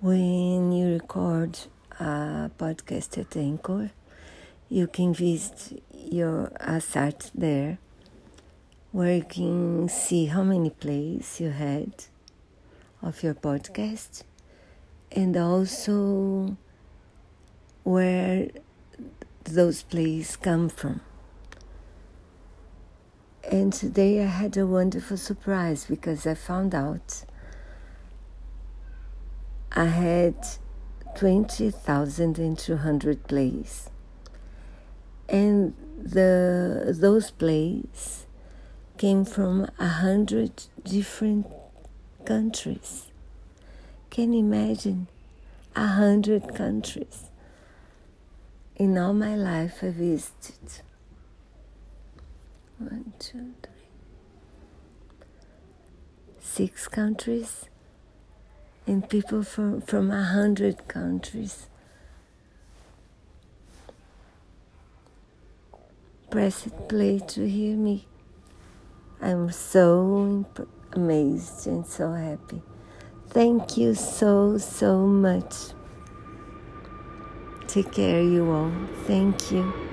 When you record a podcast at Anchor, you can visit your site there where you can see how many plays you had of your podcast and also where those plays come from. And today I had a wonderful surprise because I found out I had 20,200 plays. And the those plays came from a hundred different countries. Can you imagine? A hundred countries. In all my life I visited. One, two, three. Six countries and people from, from a hundred countries. Press it play to hear me. I'm so amazed and so happy. Thank you so, so much. Take care, you all. Thank you.